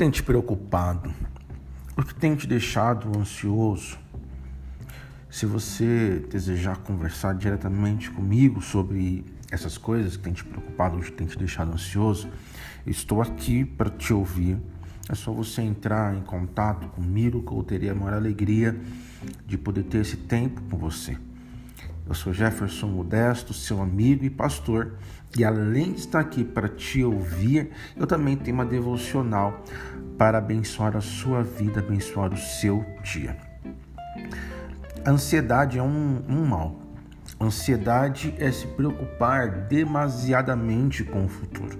tem te preocupado? O que tem te deixado ansioso? Se você desejar conversar diretamente comigo sobre essas coisas que tem te preocupado, que tem te deixado ansioso, estou aqui para te ouvir. É só você entrar em contato comigo que eu teria a maior alegria de poder ter esse tempo com você. Eu sou Jefferson Modesto, seu amigo e pastor, e além de estar aqui para te ouvir, eu também tenho uma devocional para abençoar a sua vida, abençoar o seu dia. Ansiedade é um, um mal. Ansiedade é se preocupar demasiadamente com o futuro.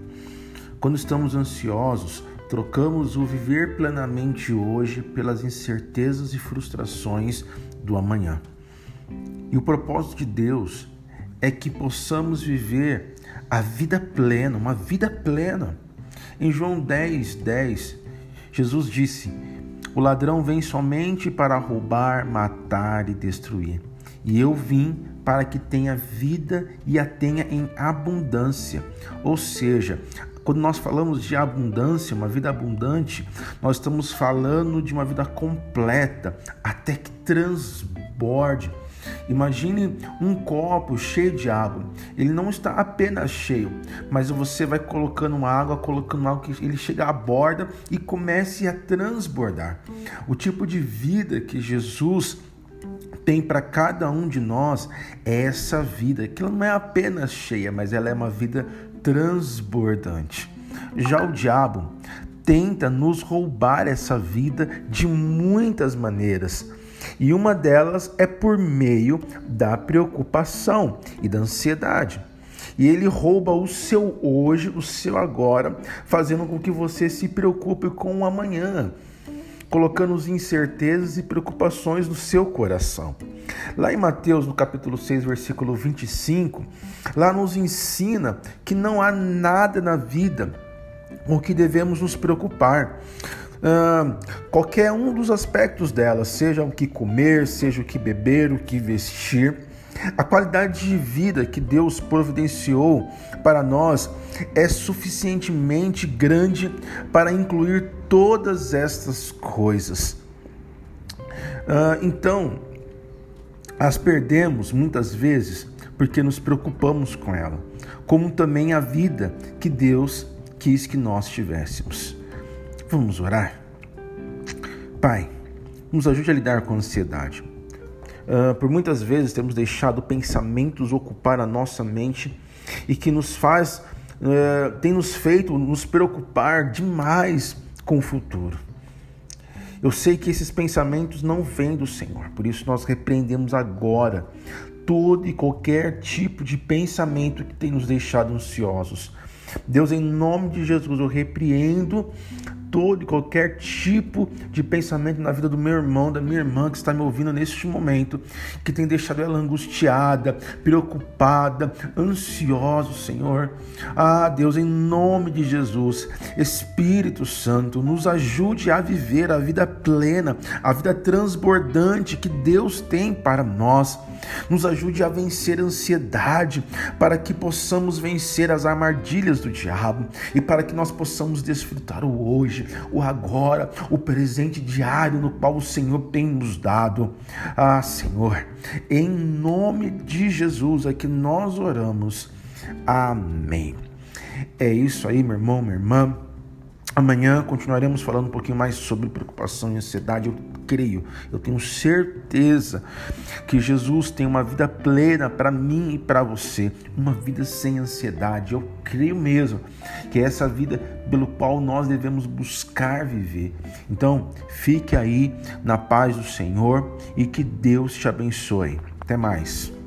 Quando estamos ansiosos, trocamos o viver plenamente hoje pelas incertezas e frustrações do amanhã. E o propósito de Deus é que possamos viver a vida plena, uma vida plena. Em João 10, 10, Jesus disse: O ladrão vem somente para roubar, matar e destruir. E eu vim para que tenha vida e a tenha em abundância. Ou seja, quando nós falamos de abundância, uma vida abundante, nós estamos falando de uma vida completa, até que transborde. Imagine um copo cheio de água. Ele não está apenas cheio, mas você vai colocando água, colocando água que ele chega à borda e comece a transbordar. O tipo de vida que Jesus tem para cada um de nós é essa vida, que não é apenas cheia, mas ela é uma vida transbordante. Já o diabo tenta nos roubar essa vida de muitas maneiras. E uma delas é por meio da preocupação e da ansiedade. E ele rouba o seu hoje, o seu agora, fazendo com que você se preocupe com o amanhã, colocando as incertezas e preocupações no seu coração. Lá em Mateus, no capítulo 6, versículo 25, lá nos ensina que não há nada na vida com que devemos nos preocupar. Qualquer um dos aspectos dela, seja o que comer, seja o que beber, o que vestir, a qualidade de vida que Deus providenciou para nós é suficientemente grande para incluir todas estas coisas. Então, as perdemos muitas vezes porque nos preocupamos com ela, como também a vida que Deus quis que nós tivéssemos. Vamos orar? Pai, nos ajude a lidar com a ansiedade. Uh, por muitas vezes temos deixado pensamentos ocupar a nossa mente e que nos faz, uh, tem nos feito nos preocupar demais com o futuro. Eu sei que esses pensamentos não vêm do Senhor, por isso nós repreendemos agora todo e qualquer tipo de pensamento que tem nos deixado ansiosos. Deus, em nome de Jesus, eu repreendo todo e qualquer tipo de pensamento na vida do meu irmão, da minha irmã que está me ouvindo neste momento, que tem deixado ela angustiada, preocupada, ansiosa, Senhor. Ah, Deus, em nome de Jesus, Espírito Santo, nos ajude a viver a vida plena, a vida transbordante que Deus tem para nós. Nos ajude a vencer a ansiedade, para que possamos vencer as armadilhas do diabo e para que nós possamos desfrutar o hoje, o agora, o presente diário no qual o Senhor tem nos dado. Ah, Senhor, em nome de Jesus é que nós oramos. Amém. É isso aí, meu irmão, minha irmã. Amanhã continuaremos falando um pouquinho mais sobre preocupação e ansiedade. Eu creio, eu tenho certeza que Jesus tem uma vida plena para mim e para você, uma vida sem ansiedade. Eu creio mesmo que é essa vida pelo qual nós devemos buscar viver. Então, fique aí na paz do Senhor e que Deus te abençoe. Até mais.